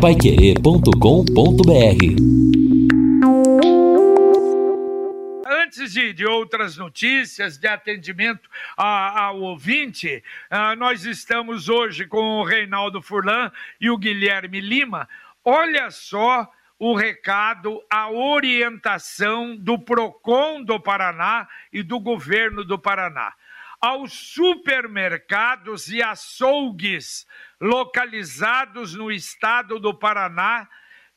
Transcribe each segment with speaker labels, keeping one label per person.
Speaker 1: paiquerê.com.br
Speaker 2: antes de, de, outras notícias de atendimento a, ao ouvinte, uh, nós estamos hoje com o Reinaldo Furlan e o Guilherme Lima. Olha só o recado, a orientação do PROCON do Paraná e do governo do Paraná. Aos supermercados e açougues localizados no estado do Paraná,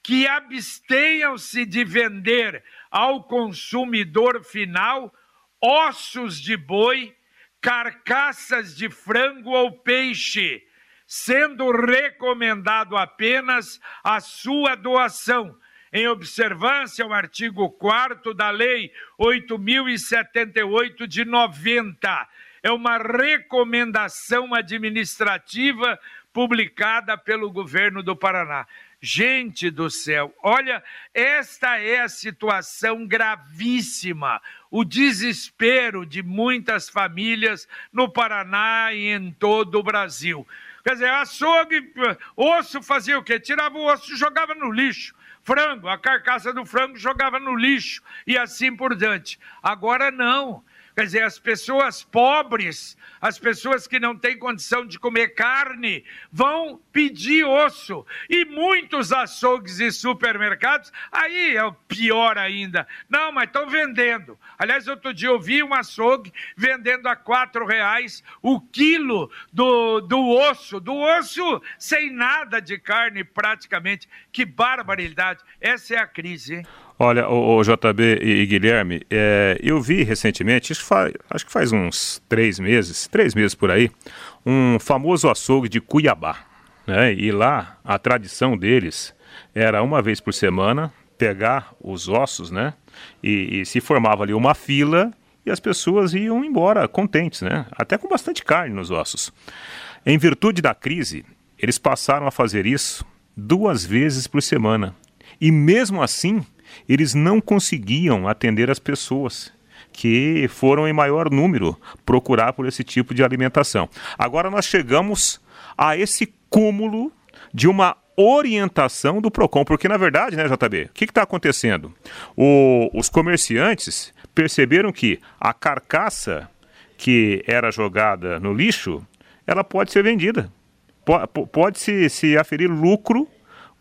Speaker 2: que abstenham-se de vender ao consumidor final ossos de boi, carcaças de frango ou peixe, sendo recomendado apenas a sua doação, em observância ao artigo 4 da Lei 8078 de 90. É uma recomendação administrativa publicada pelo governo do Paraná. Gente do céu, olha, esta é a situação gravíssima, o desespero de muitas famílias no Paraná e em todo o Brasil. Quer dizer, açougue, osso fazia o quê? Tirava o osso e jogava no lixo. Frango, a carcaça do frango jogava no lixo e assim por diante. Agora não. Quer dizer, as pessoas pobres, as pessoas que não têm condição de comer carne, vão pedir osso. E muitos açougues e supermercados, aí é o pior ainda. Não, mas estão vendendo. Aliás, outro dia eu vi um açougue vendendo a quatro reais o quilo do, do osso, do osso sem nada de carne praticamente. Que barbaridade. Essa é a crise, hein?
Speaker 3: Olha, o, o JB e, e Guilherme, é, eu vi recentemente, acho que, faz, acho que faz uns três meses, três meses por aí, um famoso açougue de Cuiabá. Né? E lá a tradição deles era uma vez por semana pegar os ossos, né? E, e se formava ali uma fila e as pessoas iam embora contentes, né? Até com bastante carne nos ossos. Em virtude da crise, eles passaram a fazer isso duas vezes por semana. E mesmo assim, eles não conseguiam atender as pessoas que foram em maior número procurar por esse tipo de alimentação. Agora nós chegamos a esse cúmulo de uma orientação do PROCON, porque na verdade, né, JB, o que está acontecendo? O, os comerciantes perceberam que a carcaça que era jogada no lixo, ela pode ser vendida. Pode se, se aferir lucro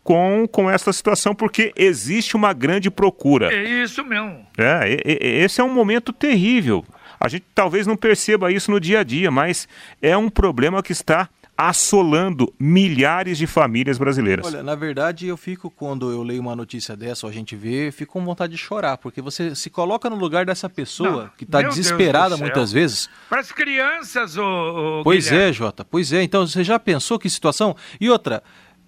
Speaker 3: com, com essa situação, porque existe uma grande procura.
Speaker 2: É isso mesmo.
Speaker 3: É, esse é um momento terrível. A gente talvez não perceba isso no dia a dia, mas é um problema que está assolando milhares de famílias brasileiras.
Speaker 4: Olha, na verdade, eu fico, quando eu leio uma notícia dessa, ou a gente vê, fico com vontade de chorar, porque você se coloca no lugar dessa pessoa não, que está desesperada muitas vezes.
Speaker 2: Para as crianças, o,
Speaker 4: Pois Guilherme. é, Jota, pois é. Então, você já pensou que situação? E outra,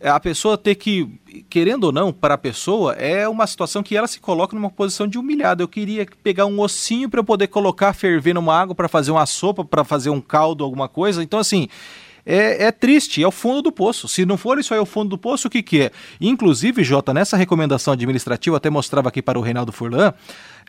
Speaker 4: a pessoa ter que, querendo ou não, para a pessoa, é uma situação que ela se coloca numa posição de humilhada. Eu queria pegar um ossinho para eu poder colocar, ferver numa água para fazer uma sopa, para fazer um caldo, alguma coisa. Então, assim, é, é, triste, é o fundo do poço. Se não for isso aí, é o fundo do poço, o que, que é? Inclusive, Jota, nessa recomendação administrativa, até mostrava aqui para o Reinaldo Furlan,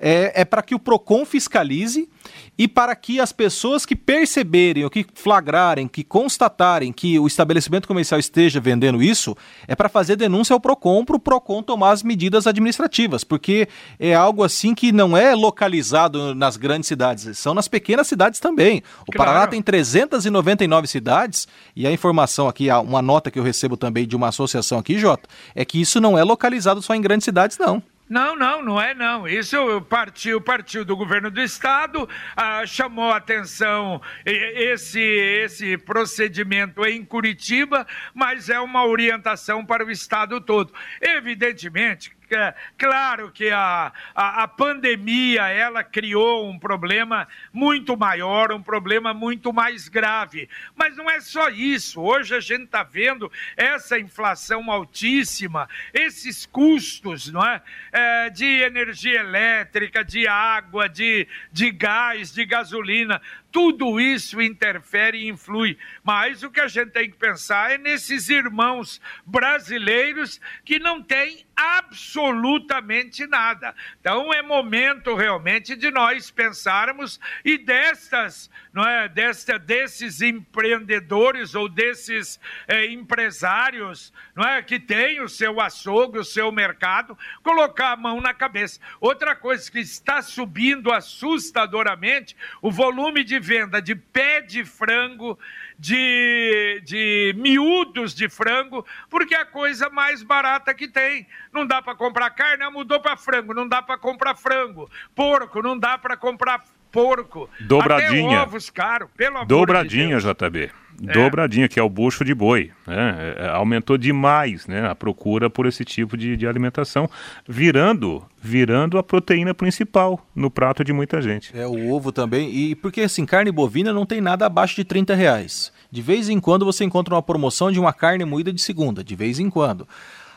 Speaker 4: é, é para que o PROCON fiscalize e para que as pessoas que perceberem ou que flagrarem, que constatarem que o estabelecimento comercial esteja vendendo isso, é para fazer denúncia ao PROCON para o PROCON tomar as medidas administrativas, porque é algo assim que não é localizado nas grandes cidades, são nas pequenas cidades também. O claro. Paraná tem 399 cidades e a informação aqui, uma nota que eu recebo também de uma associação aqui, Jota, é que isso não é localizado só em grandes cidades, não.
Speaker 2: Não, não, não é não. Isso partiu, partiu do governo do estado, ah, chamou atenção esse, esse procedimento em Curitiba, mas é uma orientação para o estado todo. Evidentemente é, claro que a, a, a, pandemia ela criou um problema muito maior, um problema muito mais grave. Mas não é só isso. Hoje a gente está vendo essa inflação altíssima, esses custos não é? é? de energia elétrica, de água, de, de gás, de gasolina tudo isso interfere e influi. Mas o que a gente tem que pensar é nesses irmãos brasileiros que não têm absolutamente nada. Então é momento realmente de nós pensarmos e destas, não é, desta, desses empreendedores ou desses é, empresários, não é, que têm o seu açougue, o seu mercado, colocar a mão na cabeça. Outra coisa que está subindo assustadoramente, o volume de venda de pé de frango de, de miúdos de frango, porque é a coisa mais barata que tem. Não dá para comprar carne, mudou para frango, não dá para comprar frango. Porco, não dá para comprar porco.
Speaker 3: Dobradinha.
Speaker 2: Até ovos caros, pelo amor
Speaker 3: Dobradinha,
Speaker 2: de Deus.
Speaker 3: JB. É. Dobradinha, que é o bucho de boi. Né? É, aumentou demais né? a procura por esse tipo de, de, alimentação, virando virando a proteína principal no prato de muita gente.
Speaker 4: É, o ovo também. E porque assim, carne bovina não tem nada abaixo de 30 reais. De vez em quando você encontra uma promoção de uma carne moída de segunda, de vez em quando.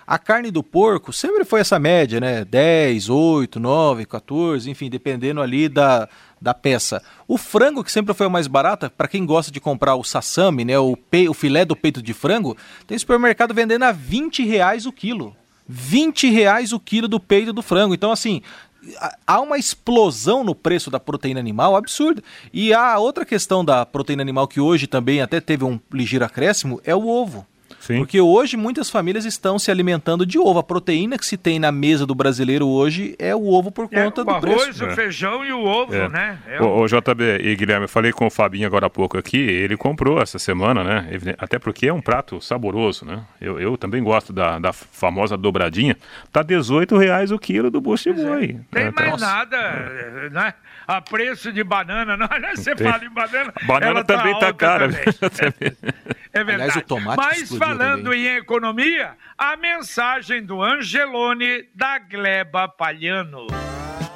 Speaker 4: A carne do porco sempre foi essa média, né? 10, 8, 9, 14, enfim, dependendo ali da, da peça. O frango, que sempre foi o mais barato, para quem gosta de comprar o sassami, né? O, pe... o filé do peito de frango, tem supermercado vendendo a 20 reais o quilo. 20 reais o quilo do peito do frango. Então, assim, há uma explosão no preço da proteína animal absurda. E a outra questão da proteína animal que hoje também até teve um ligeiro acréscimo é o ovo. Sim. Porque hoje muitas famílias estão se alimentando de ovo. A proteína que se tem na mesa do brasileiro hoje é o ovo por é, conta é, do preço. O
Speaker 2: arroz, o feijão e o ovo, é. né?
Speaker 3: É o, o... JB e Guilherme, eu falei com o Fabinho agora há pouco aqui, ele comprou essa semana, né? Até porque é um prato saboroso, né? Eu, eu também gosto da, da famosa dobradinha. Tá 18 reais o quilo do bucho de é. boi.
Speaker 2: Tem é, mais nossa. nada, né? A preço de banana, não, você Tem. fala em banana.
Speaker 3: Banana tá também tá, tá cara.
Speaker 2: É verdade. Aliás, o tomate Mas falando também. em economia, a mensagem do Angelone da Gleba Palhano.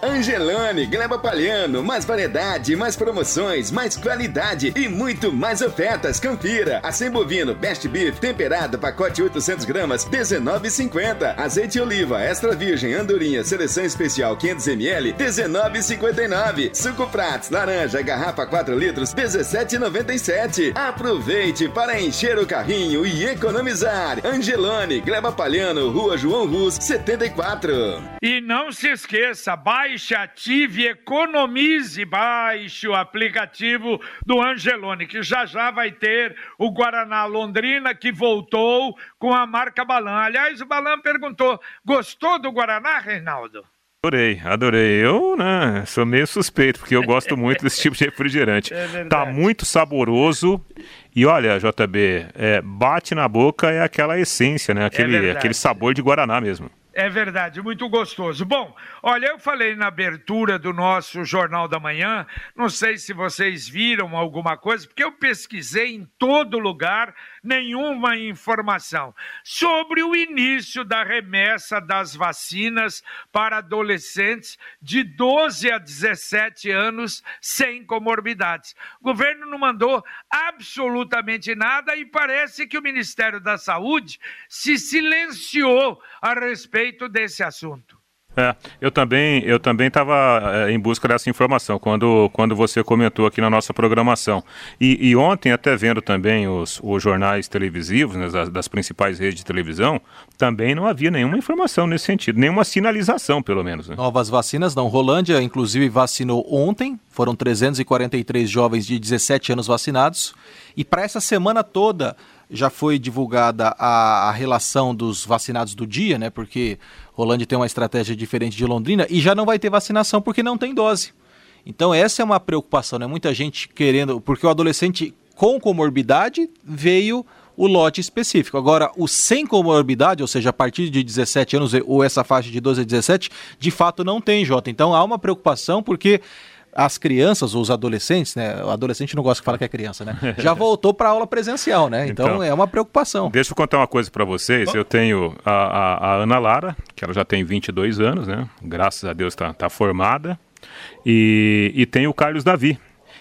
Speaker 5: Angelone, Gleba Palhano, mais variedade, mais promoções, mais qualidade e muito mais ofertas. Confira. Acém bovino Best Beef temperado, pacote 800 gramas, 19,50. Azeite oliva extra virgem andorinha, seleção especial 500 ml, 19,59. Suco Prats, laranja, garrafa 4 litros, 17,97. Aproveite para encher o carrinho e economizar. Angelone, Gleba Palhano, Rua João Rus, 74.
Speaker 2: E não se esqueça, baixe baixe, ative, economize, baixe o aplicativo do Angelone, que já já vai ter o Guaraná Londrina, que voltou com a marca Balan. Aliás, o Balan perguntou, gostou do Guaraná, Reinaldo?
Speaker 3: Adorei, adorei. Eu, né, sou meio suspeito, porque eu gosto muito desse tipo de refrigerante. É tá muito saboroso. E olha, JB, é, bate na boca é aquela essência, né? Aquele, é aquele sabor de Guaraná mesmo.
Speaker 2: É verdade, muito gostoso. Bom, olha, eu falei na abertura do nosso Jornal da Manhã, não sei se vocês viram alguma coisa, porque eu pesquisei em todo lugar nenhuma informação sobre o início da remessa das vacinas para adolescentes de 12 a 17 anos sem comorbidades. O governo não mandou absolutamente nada e parece que o Ministério da Saúde se silenciou a respeito desse assunto.
Speaker 3: É, eu também eu também estava é, em busca dessa informação quando, quando você comentou aqui na nossa programação. E, e ontem, até vendo também os, os jornais televisivos né, das, das, principais redes de televisão, também não havia nenhuma informação nesse sentido, nenhuma sinalização, pelo menos. Né?
Speaker 4: Novas vacinas não. Rolândia, inclusive, vacinou ontem, foram 343 jovens de 17 anos vacinados. E para essa semana toda já foi divulgada a, a, relação dos vacinados do dia, né? Porque Rolândia tem uma estratégia diferente de Londrina e já não vai ter vacinação porque não tem dose. Então essa é uma preocupação, né? Muita gente querendo, porque o adolescente com comorbidade veio o lote específico. Agora, o sem comorbidade, ou seja, a partir de 17 anos ou essa faixa de 12 a 17, de fato não tem, Jota. Então há uma preocupação porque as crianças ou os adolescentes, né? O adolescente não gosta que fala que é criança, né? Já voltou para aula presencial, né? Então, então, é uma preocupação.
Speaker 3: Deixa eu contar uma coisa para vocês. Eu tenho a, a, a, Ana Lara, que ela já tem 22 anos, né? Graças a Deus está tá formada. E, e tem o Carlos Davi.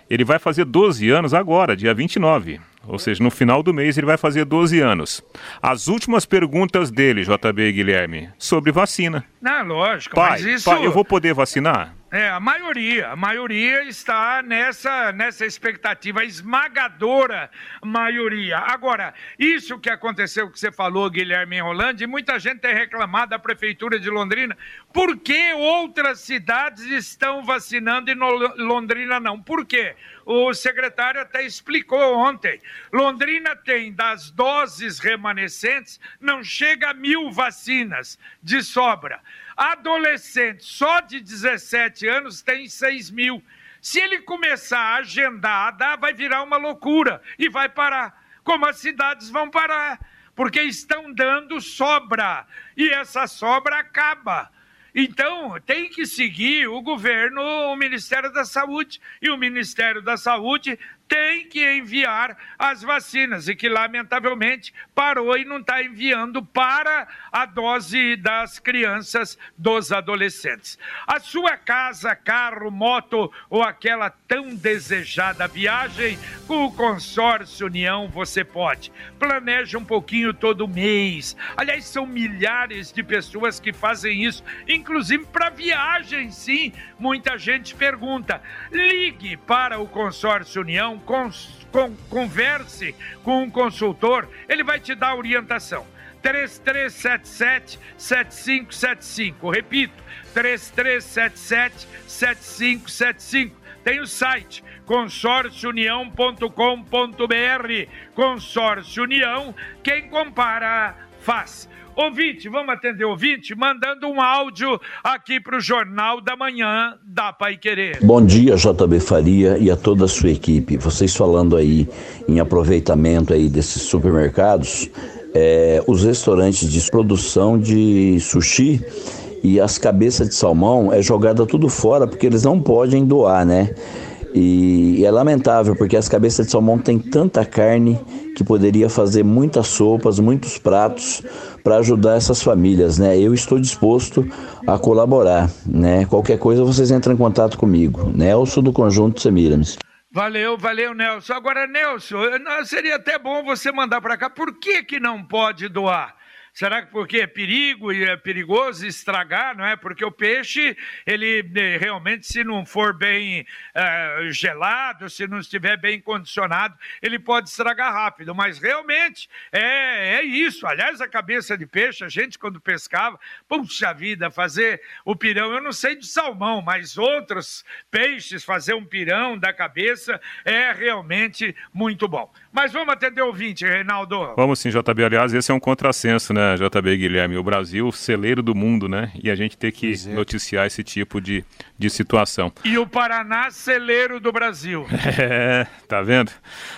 Speaker 3: Ele vai fazer 12 anos agora, dia 29. Ou seja, no final do mês ele vai fazer 12 anos. As últimas perguntas dele, JB e Guilherme, sobre vacina.
Speaker 2: Não, lógico,
Speaker 3: pai,
Speaker 2: mas isso...
Speaker 3: Pai, eu vou poder vacinar?
Speaker 2: É, a maioria, a maioria está nessa, nessa expectativa, esmagadora maioria. Agora, isso que aconteceu, que você falou, Guilherme Rolando, e muita gente tem reclamado da Prefeitura de Londrina, por que outras cidades estão vacinando e Londrina não? Por quê? O secretário até explicou ontem. Londrina tem, das doses remanescentes, não chega a mil vacinas de sobra. Adolescente só de 17 anos tem 6 mil. Se ele começar a agendar, vai virar uma loucura e vai parar. Como as cidades vão parar, porque estão dando sobra e essa sobra acaba. Então, tem que seguir o governo, o Ministério da Saúde. E o Ministério da Saúde tem que enviar as vacinas e que, lamentavelmente, parou e não está enviando para a dose das crianças, dos adolescentes. A sua casa, carro, moto ou aquela tão desejada viagem, com o consórcio União você pode. Planeja um pouquinho todo mês. Aliás, são milhares de pessoas que fazem isso, inclusive para viagem, sim. Muita gente pergunta. Ligue para o consórcio União converse com um consultor, ele vai te dar orientação. 3377-7575. Repito, 3377-7575. Tem o site consórciounião.com.br. Consórcio União, quem compara, faz. Ouvinte, vamos atender ouvinte, mandando um áudio aqui para o Jornal da Manhã da Pai Querer.
Speaker 6: Bom dia, JB Faria e a toda a sua equipe. Vocês falando aí em aproveitamento aí desses supermercados, é, os restaurantes de produção de sushi e as cabeças de salmão é jogada tudo fora porque eles não podem doar, né? E, é lamentável porque as cabeças de salmão têm tanta carne que poderia fazer muitas sopas, muitos pratos para ajudar essas famílias, né? Eu estou disposto a colaborar, né? Qualquer coisa vocês entram em contato comigo. Nelson do Conjunto Semiramis.
Speaker 2: Valeu, valeu, Nelson. Agora, Nelson, seria até bom você mandar para cá. Por que que não pode doar? Será que porque é perigo e é perigoso estragar, não é? Porque o peixe, ele eh, realmente, se não for bem uh, gelado, se não estiver bem condicionado, ele pode estragar rápido. Mas realmente é, é isso. Aliás, a cabeça de peixe, a gente quando pescava, puxa vida, fazer o pirão, eu não sei de salmão, mas outros peixes, fazer um pirão da cabeça é realmente muito bom. Mas vamos atender o ouvinte, Reinaldo.
Speaker 3: Vamos sim, JB. Aliás, esse é um contrassenso, né, JB Guilherme? O Brasil, celeiro do mundo, né? E a gente tem que é. noticiar esse tipo de, de situação.
Speaker 2: E o Paraná, celeiro do Brasil.
Speaker 3: É, tá vendo?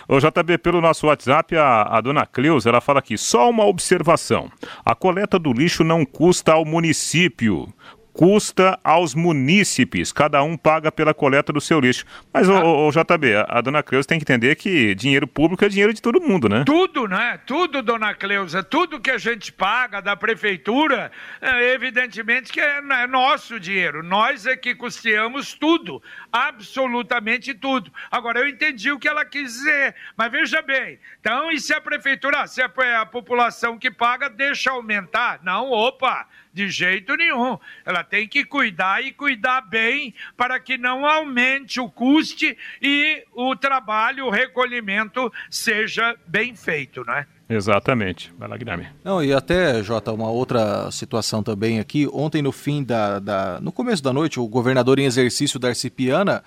Speaker 3: Ô, JB, pelo nosso WhatsApp, a, a dona Cleusa, ela fala aqui, só uma observação. A coleta do lixo não custa ao município custa aos munícipes, cada um paga pela coleta do seu lixo. Mas, ah. o, o, JB, a, a dona Cleusa tem que entender que dinheiro público é dinheiro de todo mundo, né?
Speaker 2: Tudo, né? Tudo, dona Cleusa, tudo que a gente paga da prefeitura, é, evidentemente que é, é nosso dinheiro. Nós é que custeamos tudo, absolutamente tudo. Agora, eu entendi o que ela quis dizer, mas veja bem, então, e se a prefeitura, se a, a população que paga deixa aumentar? Não, opa, de jeito nenhum. Ela tem que cuidar e cuidar bem para que não aumente o custe e o trabalho, o recolhimento seja bem feito, né?
Speaker 3: Exatamente. Vai lá, Guilherme.
Speaker 4: Não, e até, Jota, uma outra situação também aqui. Ontem, no fim da, da. No começo da noite, o governador em exercício Darcy Piana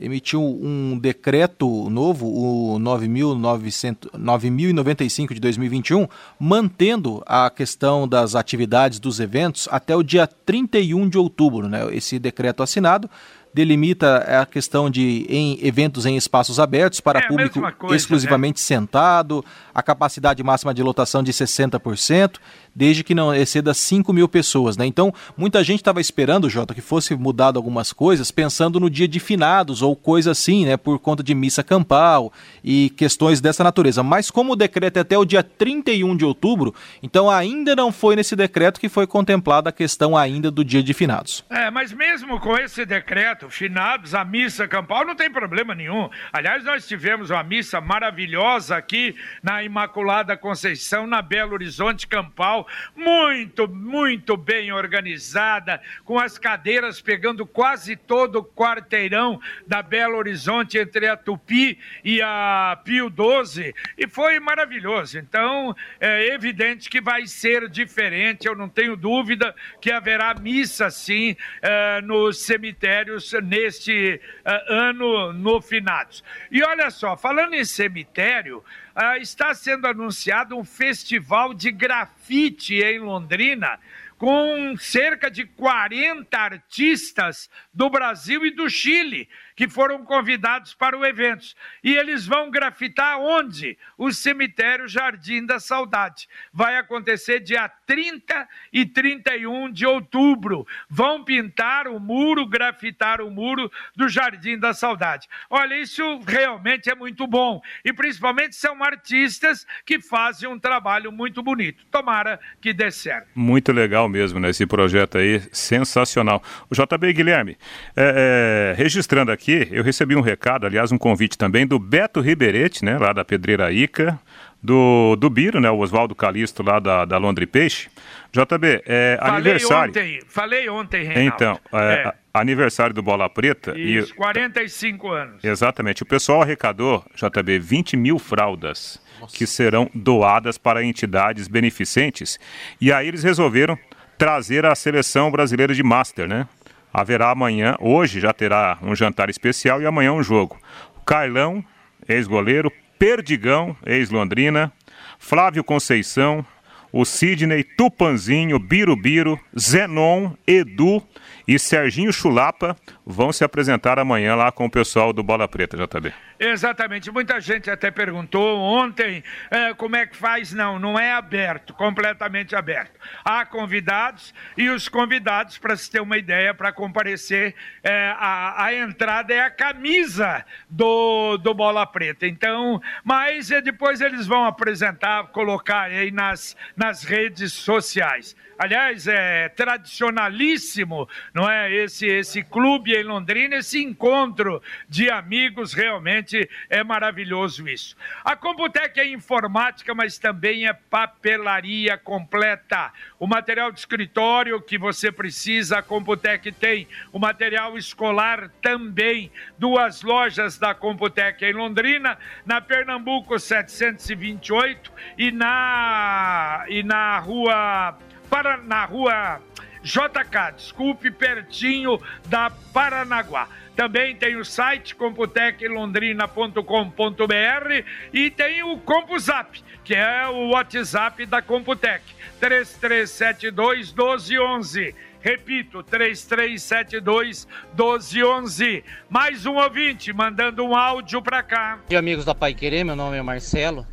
Speaker 4: emitiu um decreto novo, o 9.095 de 2021, mantendo a questão das atividades dos eventos até o dia 31 de outubro. Né? Esse decreto assinado delimita a questão de em eventos em espaços abertos para é público coisa, exclusivamente né? sentado, a capacidade máxima de lotação de 60%, desde que não exceda 5 mil pessoas. Né? Então, muita gente estava esperando, Jota, que fosse mudado algumas coisas, pensando no dia de finados ou coisa assim, né, por conta de missa campal e questões dessa natureza. Mas como o decreto é até o dia 31 de outubro, então ainda não foi nesse decreto que foi contemplada a questão ainda do dia de finados.
Speaker 2: É, mas mesmo com esse decreto, finados, a missa campal, não tem problema nenhum. Aliás, nós tivemos uma missa maravilhosa aqui na Imaculada Conceição, na Belo Horizonte Campal, muito, muito bem organizada, com as cadeiras pegando quase todo o quarteirão da Belo Horizonte entre a Tupi e a Pio 12, e foi maravilhoso. Então, é evidente que vai ser diferente, eu não tenho dúvida que haverá missa sim é, nos cemitérios neste é, ano no finados. E olha só, falando em cemitério, ah, está sendo anunciado um festival de grafite em Londrina com cerca de 40 artistas do Brasil e do Chile que foram convidados para o evento. E eles vão grafitar onde? O cemitério Jardim da Saudade. Vai acontecer dia 30 e 31 de outubro. Vão pintar o muro, grafitar o muro do Jardim da Saudade. Olha, isso realmente é muito bom. E principalmente são artistas que fazem um trabalho muito bonito. Tomara que dê certo.
Speaker 3: Muito legal mesmo, né? Esse projeto aí, sensacional. O JB Guilherme, é, é, registrando aqui aqui, eu recebi um recado, aliás, um convite também do Beto Riberete, né, lá da Pedreira Ica, do, do Biro, né, o Oswaldo Calisto lá da, da Londre Peixe. JB, é falei aniversário.
Speaker 2: Ontem, falei ontem, Reinaldo.
Speaker 3: Então, é, é. aniversário do Bola Preta.
Speaker 2: Isso, e, 45 anos.
Speaker 3: Exatamente. O pessoal arrecadou, JB, 20 mil fraldas Nossa. que serão doadas para entidades beneficentes. E aí eles resolveram trazer a seleção brasileira de Master, né? Haverá amanhã, hoje já terá um jantar especial e amanhã um jogo. Carlão, ex-goleiro, Perdigão, ex-Londrina, Flávio Conceição, o Sidney, Tupanzinho, Birubiru, Zenon, Edu e Serginho Chulapa vão se apresentar amanhã lá com o pessoal do Bola Preta, JB.
Speaker 2: Exatamente. Muita gente até perguntou ontem é, como é que faz. Não, não é aberto, completamente aberto. Há convidados e os convidados, para se ter uma ideia, para comparecer, é, a, a, entrada é a camisa do, do Bola Preta. Então, mas depois eles vão apresentar, colocar aí nas, nas redes sociais. Aliás, é tradicionalíssimo, é? Esse, esse clube em Londrina, esse encontro de amigos, realmente é maravilhoso isso. A Computec é informática, mas também é papelaria completa. O material de escritório que você precisa, a Computec tem. O material escolar também. Duas lojas da Computec em Londrina, na Pernambuco 728 e na, e na rua para, na rua JK, desculpe, pertinho da Paranaguá. Também tem o site computeclondrina.com.br e tem o CompuZap, que é o WhatsApp da Computec, 3372 1211. Repito, 3372 1211. Mais um ouvinte mandando um áudio para cá.
Speaker 7: E amigos da Pai Querer, meu nome é Marcelo.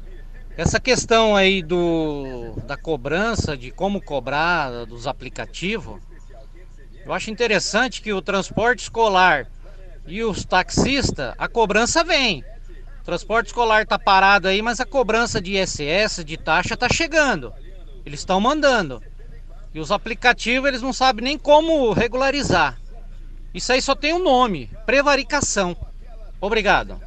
Speaker 7: Essa questão aí do, da cobrança, de como cobrar dos aplicativos, eu acho interessante que o transporte escolar e os taxistas, a cobrança vem. O transporte escolar está parado aí, mas a cobrança de ISS, de taxa, está chegando. Eles estão mandando. E os aplicativos, eles não sabem nem como regularizar. Isso aí só tem um nome: prevaricação. Obrigado.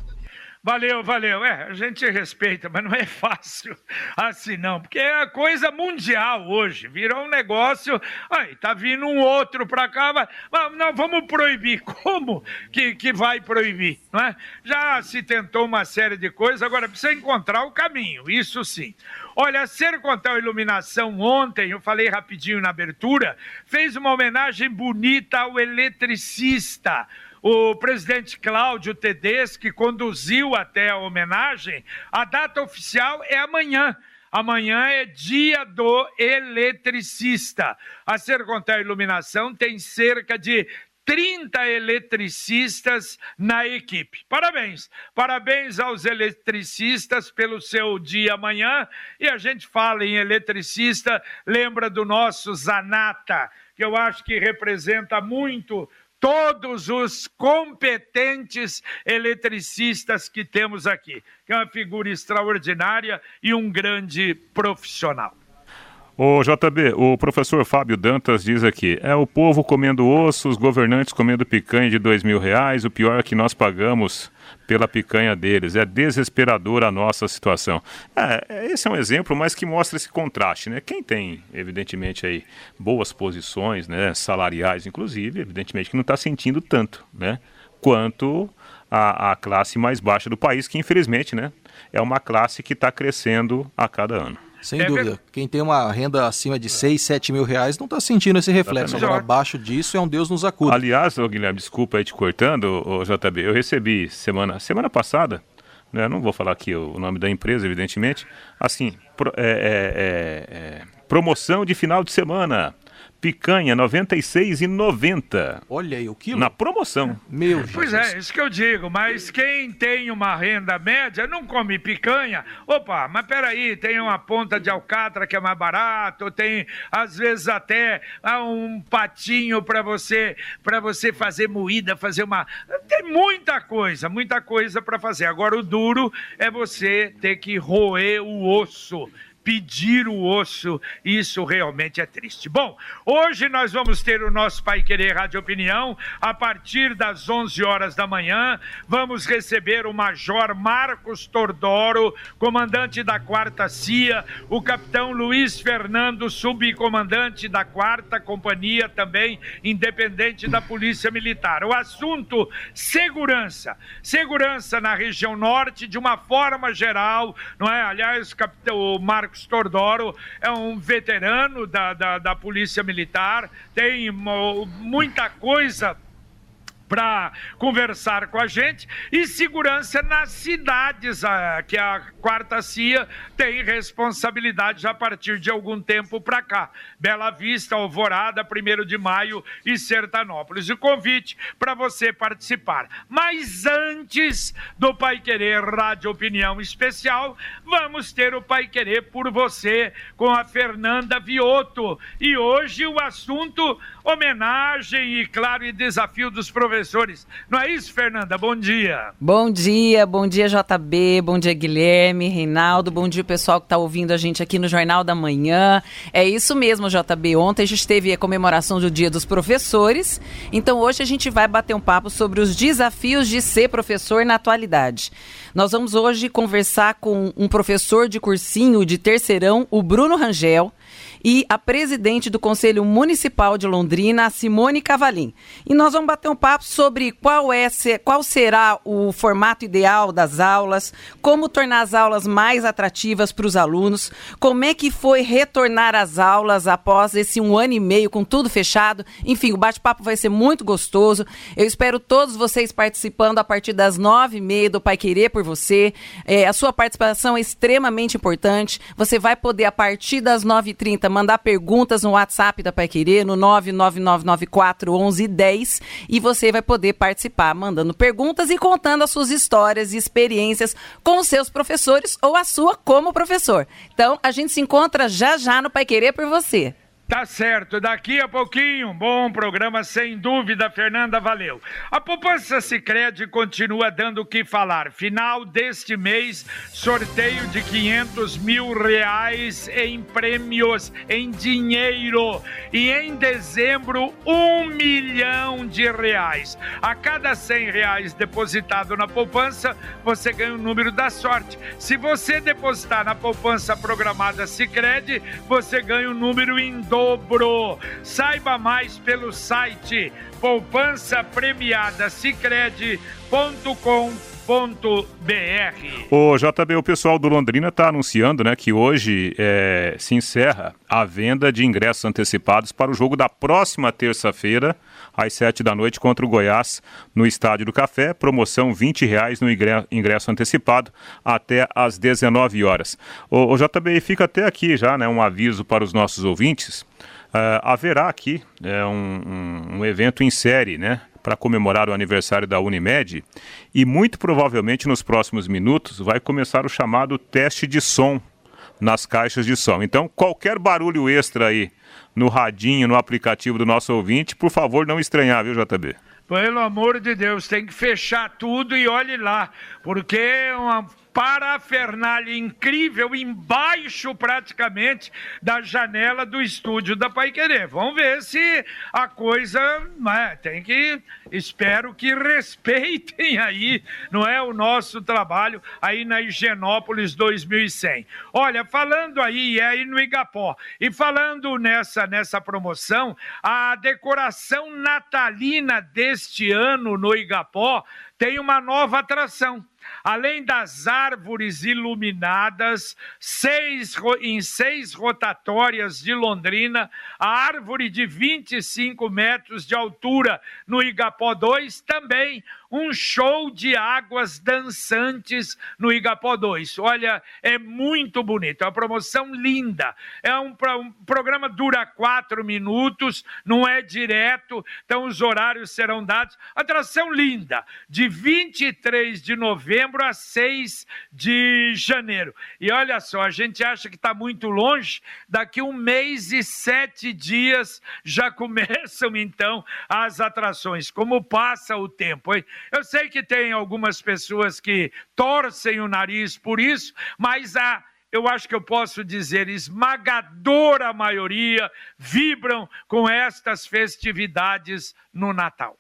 Speaker 2: Valeu, valeu. É, a gente respeita, mas não é fácil assim não, porque é a coisa mundial hoje. Virou um negócio. Aí, tá vindo um outro para cá, mas, não, vamos proibir. Como que, que vai proibir? Não é? Já se tentou uma série de coisas, agora precisa encontrar o caminho, isso sim. Olha, a Sercontel Iluminação ontem, eu falei rapidinho na abertura, fez uma homenagem bonita ao eletricista o presidente Cláudio Tedeschi conduziu até a homenagem. A data oficial é amanhã. Amanhã é dia do eletricista. A Sercontel Iluminação tem cerca de 30 eletricistas na equipe. Parabéns. Parabéns aos eletricistas pelo seu dia amanhã. E a gente fala em eletricista, lembra do nosso Zanata, que eu acho que representa muito todos os competentes eletricistas que temos aqui, que é uma figura extraordinária e um grande profissional.
Speaker 3: O JB, o professor Fábio Dantas diz aqui: é o povo comendo osso, os governantes comendo picanha de dois mil reais. O pior é que nós pagamos pela picanha deles. É desesperadora a nossa situação. É, esse é um exemplo, mas que mostra esse contraste, né? Quem tem, evidentemente, aí boas posições, né, salariais, inclusive, evidentemente que não está sentindo tanto, né, quanto a, a classe mais baixa do país, que infelizmente, né, é uma classe que está crescendo a cada ano.
Speaker 4: Sem é dúvida. Quem tem uma renda acima de 6, 7 mil reais não está sentindo esse reflexo. Agora, abaixo disso, é um Deus nos acuda.
Speaker 3: Aliás, ô Guilherme, desculpa aí te cortando, ô, JB, eu recebi semana, semana passada, né, não vou falar aqui o nome da empresa, evidentemente, assim, pro, é, é, é, promoção de final de semana picanha 96,90.
Speaker 4: Olha aí o quilo.
Speaker 3: Na promoção.
Speaker 2: Meu Jesus. Pois é, isso que eu digo, mas quem tem uma renda média não come picanha. Opa, mas peraí, tem uma ponta de alcatra que é mais barato, tem às vezes até ah, um patinho para você para você fazer moída, fazer uma tem muita coisa, muita coisa para fazer. Agora o duro é você ter que roer o osso pedir o osso, isso realmente é triste. Bom, hoje nós vamos ter o nosso Pai Querer Rádio Opinião, a partir das 11 horas da manhã, vamos receber o Major Marcos Tordoro, comandante da quarta CIA, o capitão Luiz Fernando, subcomandante da quarta companhia, também independente da Polícia Militar. O assunto, segurança. Segurança na região norte, de uma forma geral, não é? Aliás, capitão, o Marcos Marcos Tordoro é um veterano da, da, da Polícia Militar, tem muita coisa para conversar com a gente e segurança nas cidades, que a quarta CIA tem responsabilidade a partir de algum tempo para cá. Bela Vista, Alvorada, 1 de maio e Sertanópolis. O convite para você participar. Mas antes do Pai Querer Rádio Opinião Especial, vamos ter o Pai Querer por você com a Fernanda Vioto. E hoje o assunto homenagem e, claro, e desafio dos professores. Não é isso, Fernanda? Bom dia.
Speaker 8: Bom dia, bom dia, JB, bom dia, Guilherme, Reinaldo, bom dia, pessoal que está ouvindo a gente aqui no Jornal da Manhã. É isso mesmo, JB. Ontem a gente teve a comemoração do Dia dos Professores, então hoje a gente vai bater um papo sobre os desafios de ser professor na atualidade. Nós vamos hoje conversar com um professor de cursinho de terceirão, o Bruno Rangel e a presidente do Conselho Municipal de Londrina, Simone Cavalim. E nós vamos bater um papo sobre qual, é, qual será o formato ideal das aulas, como tornar as aulas mais atrativas para os alunos, como é que foi retornar às aulas após esse um ano e meio com tudo fechado. Enfim, o bate-papo vai ser muito gostoso. Eu espero todos vocês participando a partir das nove e meia do Pai Querer por você. É, a sua participação é extremamente importante. Você vai poder, a partir das nove e trinta, mandar perguntas no WhatsApp da Pai Querer, no 999941110 e você vai poder participar mandando perguntas e contando as suas histórias e experiências com os seus professores ou a sua como professor. Então, a gente se encontra já já no Pai Querer por você.
Speaker 2: Tá certo, daqui a pouquinho, bom programa sem dúvida, Fernanda, valeu. A poupança Sicredi continua dando o que falar. Final deste mês, sorteio de 500 mil reais em prêmios, em dinheiro. E em dezembro, um milhão de reais. A cada 100 reais depositado na poupança, você ganha o número da sorte. Se você depositar na poupança programada Sicredi, você ganha o número em dobro dobro. Saiba mais pelo site poupança premiada
Speaker 3: O JB, o pessoal do Londrina está anunciando né, que hoje é, se encerra a venda de ingressos antecipados para o jogo da próxima terça-feira, às sete da noite, contra o Goiás, no Estádio do Café. Promoção R$ reais no ingresso antecipado até às 19 horas. O, o JB, fica até aqui já né, um aviso para os nossos ouvintes Uh, haverá aqui é, um, um, um, evento em série, né? Para comemorar o aniversário da Unimed e muito provavelmente nos próximos minutos vai começar o chamado teste de som nas caixas de som. Então, qualquer barulho extra aí no radinho, no aplicativo do nosso ouvinte, por favor, não estranhar, viu, JB?
Speaker 2: Pelo amor de Deus, tem que fechar tudo e olhe lá, porque uma parafernália incrível embaixo praticamente da janela do estúdio da Pai Querer. Vamos ver se a coisa né, tem que espero que respeitem aí, não é o nosso trabalho aí na Higienópolis 2100. Olha, falando aí é aí no Igapó e falando nessa nessa promoção, a decoração natalina deste ano no Igapó tem uma nova atração. Além das árvores iluminadas, seis, em seis rotatórias de Londrina, a árvore de 25 metros de altura no Igapó 2 também um show de águas dançantes no Igapó 2. Olha, é muito bonito, é uma promoção linda. É um, um programa dura quatro minutos, não é direto, então os horários serão dados. Atração linda, de 23 de novembro a 6 de janeiro. E olha só, a gente acha que está muito longe, daqui um mês e sete dias já começam então as atrações. Como passa o tempo, hein? Eu sei que tem algumas pessoas que torcem o nariz por isso, mas a eu acho que eu posso dizer, esmagadora maioria vibram com estas festividades no Natal.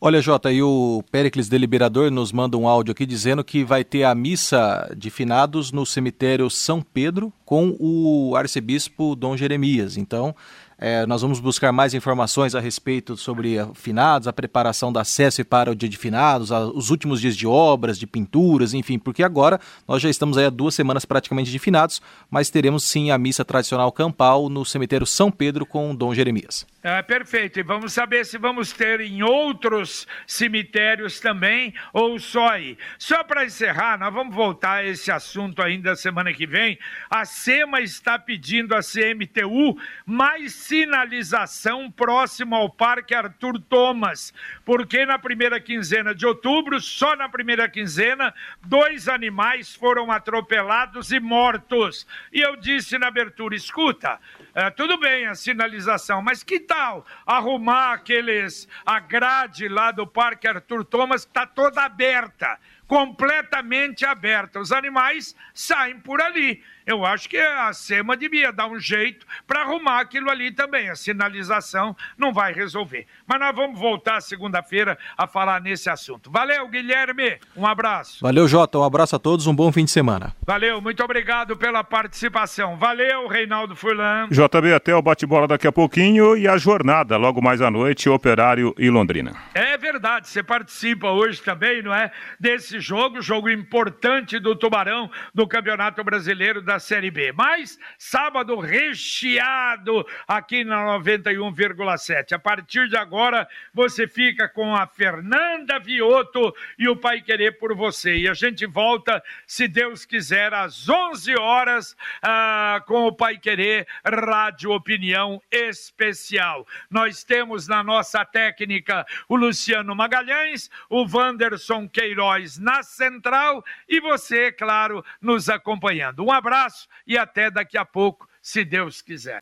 Speaker 4: Olha, Jota, e o Péricles Deliberador nos manda um áudio aqui dizendo que vai ter a missa de finados no cemitério São Pedro com o arcebispo Dom Jeremias. Então, é, nós vamos buscar mais informações a respeito sobre finados, a preparação da SESC para o dia de finados, a, os últimos dias de obras, de pinturas, enfim, porque agora nós já estamos aí há duas semanas praticamente de finados, mas teremos sim a missa tradicional campal no cemitério São Pedro com Dom Jeremias.
Speaker 2: É, perfeito. E vamos saber se vamos ter em outros cemitérios também ou só aí. Só para encerrar, nós vamos voltar a esse assunto ainda semana que vem. A SEMA está pedindo à CMTU mais sinalização próximo ao Parque Arthur Thomas, porque na primeira quinzena de outubro, só na primeira quinzena, dois animais foram atropelados e mortos. E eu disse na abertura: escuta, é, tudo bem a sinalização, mas que tal arrumar aqueles, a grade lá do Parque Arthur Thomas, que está toda aberta, completamente aberta. Os animais saem por ali. Eu acho que a SEMA devia dar um jeito para arrumar aquilo ali também. A sinalização não vai resolver. Mas nós vamos voltar segunda-feira a falar nesse assunto. Valeu, Guilherme. Um abraço.
Speaker 4: Valeu, Jota. Um abraço a todos. Um bom fim de semana.
Speaker 2: Valeu. Muito obrigado pela participação. Valeu, Reinaldo Furlan.
Speaker 3: JB, até o bate-bola daqui a pouquinho e a jornada logo mais à noite, Operário e Londrina.
Speaker 2: É verdade. Você participa hoje também, não é? Desse jogo, jogo importante do Tubarão do Campeonato Brasileiro da da Série B. Mas sábado recheado aqui na 91,7. A partir de agora você fica com a Fernanda Vioto e o Pai Querer por você. E a gente volta, se Deus quiser, às 11 horas ah, com o Pai Querer Rádio Opinião Especial. Nós temos na nossa técnica o Luciano Magalhães, o Wanderson Queiroz na central e você, claro, nos acompanhando. Um abraço abraço e até daqui a pouco, se Deus quiser.